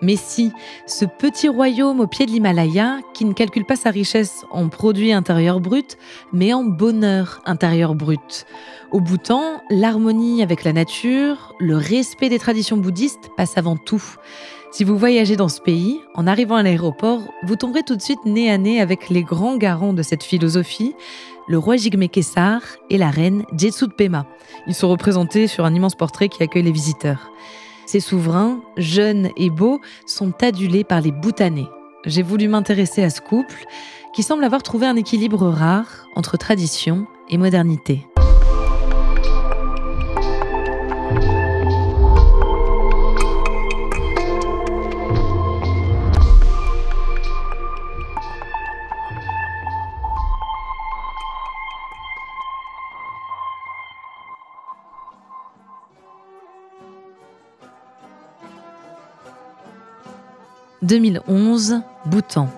Mais si, ce petit royaume au pied de l'Himalaya, qui ne calcule pas sa richesse en produits intérieurs bruts, mais en bonheur intérieur brut. Au Bhoutan, l'harmonie avec la nature, le respect des traditions bouddhistes passe avant tout. Si vous voyagez dans ce pays, en arrivant à l'aéroport, vous tomberez tout de suite nez à nez avec les grands garants de cette philosophie, le roi Jigme Kessar et la reine Pema. Ils sont représentés sur un immense portrait qui accueille les visiteurs. Ces souverains, jeunes et beaux, sont adulés par les Bhoutanais. J'ai voulu m'intéresser à ce couple qui semble avoir trouvé un équilibre rare entre tradition et modernité. 2011, Bhoutan.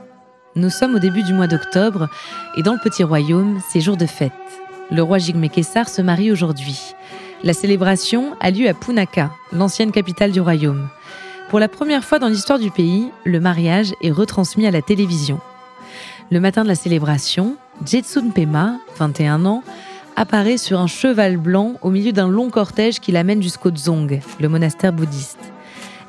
Nous sommes au début du mois d'octobre et dans le petit royaume, c'est jour de fête. Le roi Jigme Kessar se marie aujourd'hui. La célébration a lieu à Punaka, l'ancienne capitale du royaume. Pour la première fois dans l'histoire du pays, le mariage est retransmis à la télévision. Le matin de la célébration, Jetsun Pema, 21 ans, apparaît sur un cheval blanc au milieu d'un long cortège qui l'amène jusqu'au Dzong, le monastère bouddhiste.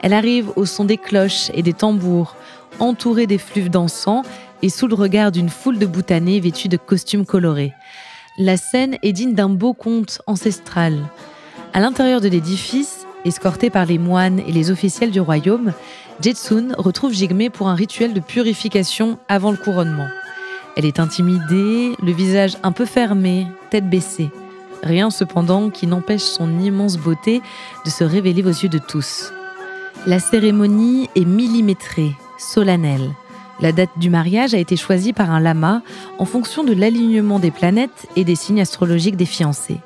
Elle arrive au son des cloches et des tambours, entourée des fleuves d'encens et sous le regard d'une foule de boutanés vêtus de costumes colorés. La scène est digne d'un beau conte ancestral. À l'intérieur de l'édifice, escortée par les moines et les officiels du royaume, Jetsun retrouve Jigme pour un rituel de purification avant le couronnement. Elle est intimidée, le visage un peu fermé, tête baissée. Rien cependant qui n'empêche son immense beauté de se révéler aux yeux de tous. La cérémonie est millimétrée, solennelle. La date du mariage a été choisie par un lama en fonction de l'alignement des planètes et des signes astrologiques des fiancés.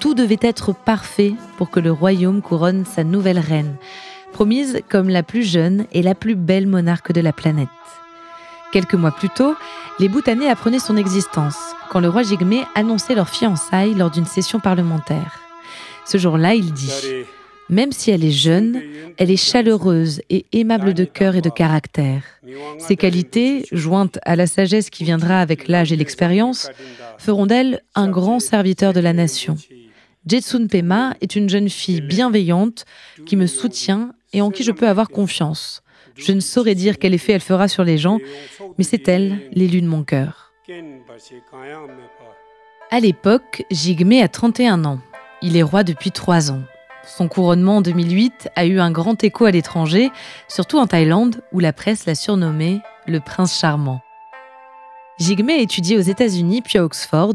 Tout devait être parfait pour que le royaume couronne sa nouvelle reine, promise comme la plus jeune et la plus belle monarque de la planète. Quelques mois plus tôt, les Bhoutanais apprenaient son existence quand le roi Jigme annonçait leur fiançailles lors d'une session parlementaire. Ce jour-là, il dit même si elle est jeune, elle est chaleureuse et aimable de cœur et de caractère. Ces qualités, jointes à la sagesse qui viendra avec l'âge et l'expérience, feront d'elle un grand serviteur de la nation. Jetsun Pema est une jeune fille bienveillante qui me soutient et en qui je peux avoir confiance. Je ne saurais dire quel effet elle fera sur les gens, mais c'est elle, l'élu de mon cœur. À l'époque, Jigme a 31 ans. Il est roi depuis trois ans. Son couronnement en 2008 a eu un grand écho à l'étranger, surtout en Thaïlande, où la presse l'a surnommé le prince charmant. Jigme a étudié aux États-Unis puis à Oxford,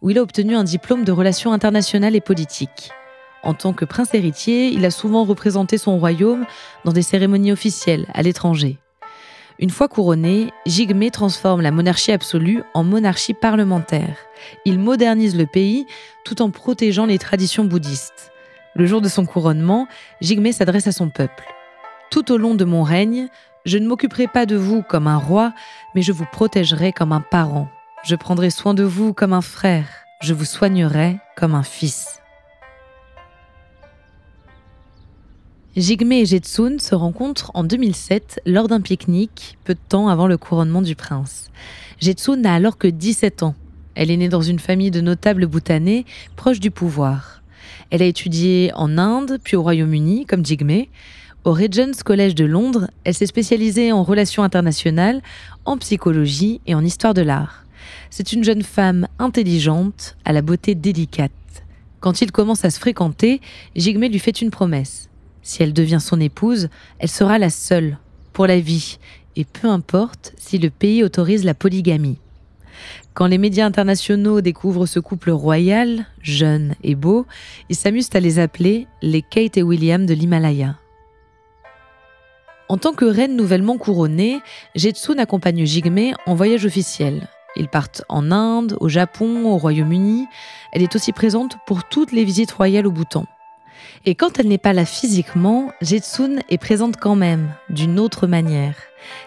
où il a obtenu un diplôme de relations internationales et politiques. En tant que prince héritier, il a souvent représenté son royaume dans des cérémonies officielles à l'étranger. Une fois couronné, Jigme transforme la monarchie absolue en monarchie parlementaire. Il modernise le pays tout en protégeant les traditions bouddhistes. Le jour de son couronnement, Jigme s'adresse à son peuple. Tout au long de mon règne, je ne m'occuperai pas de vous comme un roi, mais je vous protégerai comme un parent. Je prendrai soin de vous comme un frère. Je vous soignerai comme un fils. Jigme et Jetsun se rencontrent en 2007 lors d'un pique-nique, peu de temps avant le couronnement du prince. Jetsun n'a alors que 17 ans. Elle est née dans une famille de notables bhoutanais proches du pouvoir. Elle a étudié en Inde, puis au Royaume-Uni, comme Jigme. Au Regents College de Londres, elle s'est spécialisée en relations internationales, en psychologie et en histoire de l'art. C'est une jeune femme intelligente, à la beauté délicate. Quand il commence à se fréquenter, Jigme lui fait une promesse. Si elle devient son épouse, elle sera la seule, pour la vie, et peu importe si le pays autorise la polygamie. Quand les médias internationaux découvrent ce couple royal, jeune et beau, ils s'amusent à les appeler les Kate et William de l'Himalaya. En tant que reine nouvellement couronnée, Jetsun accompagne Jigme en voyage officiel. Ils partent en Inde, au Japon, au Royaume-Uni. Elle est aussi présente pour toutes les visites royales au Bhoutan. Et quand elle n'est pas là physiquement, Jetsun est présente quand même, d'une autre manière,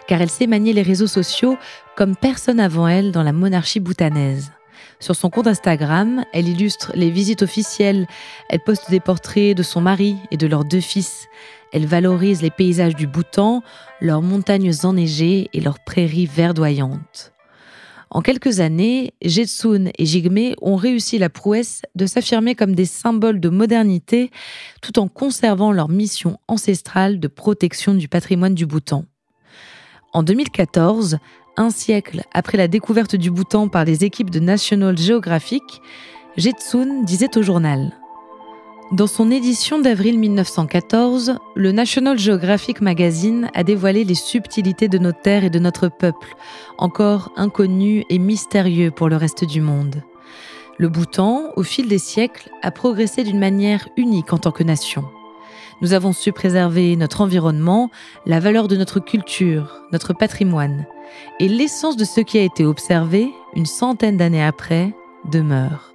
car elle sait manier les réseaux sociaux comme personne avant elle dans la monarchie bhoutanaise. Sur son compte Instagram, elle illustre les visites officielles, elle poste des portraits de son mari et de leurs deux fils, elle valorise les paysages du Bhoutan, leurs montagnes enneigées et leurs prairies verdoyantes. En quelques années, Jetsun et Jigme ont réussi la prouesse de s'affirmer comme des symboles de modernité tout en conservant leur mission ancestrale de protection du patrimoine du Bhoutan. En 2014, un siècle après la découverte du Bhoutan par les équipes de National Geographic, Jetsun disait au journal dans son édition d'avril 1914, le National Geographic Magazine a dévoilé les subtilités de nos terres et de notre peuple, encore inconnus et mystérieux pour le reste du monde. Le Bhoutan, au fil des siècles, a progressé d'une manière unique en tant que nation. Nous avons su préserver notre environnement, la valeur de notre culture, notre patrimoine. Et l'essence de ce qui a été observé, une centaine d'années après, demeure.